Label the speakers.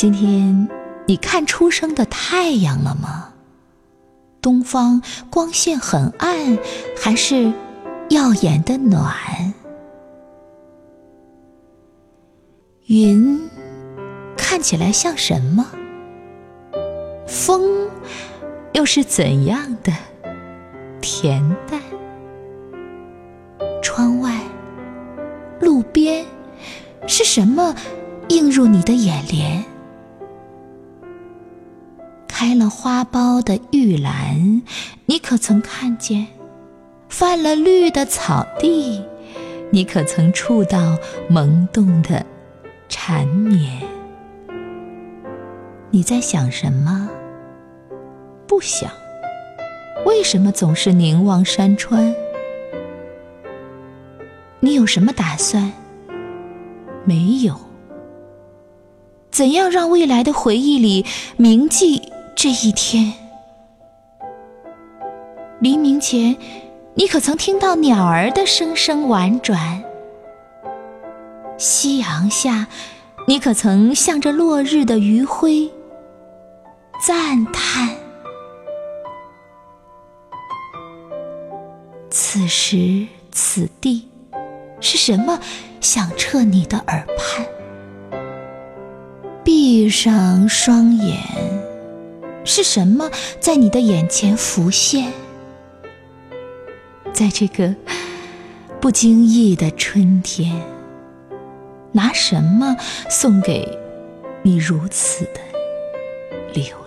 Speaker 1: 今天你看初升的太阳了吗？东方光线很暗，还是耀眼的暖？云看起来像什么？风又是怎样的恬淡？窗外、路边是什么映入你的眼帘？开了花苞的玉兰，你可曾看见？泛了绿的草地，你可曾触到萌动的缠绵？你在想什么？不想。为什么总是凝望山川？你有什么打算？没有。怎样让未来的回忆里铭记？这一天，黎明前，你可曾听到鸟儿的声声婉转？夕阳下，你可曾向着落日的余晖赞叹？此时此地，是什么响彻你的耳畔？闭上双眼。是什么在你的眼前浮现？在这个不经意的春天，拿什么送给你如此的留？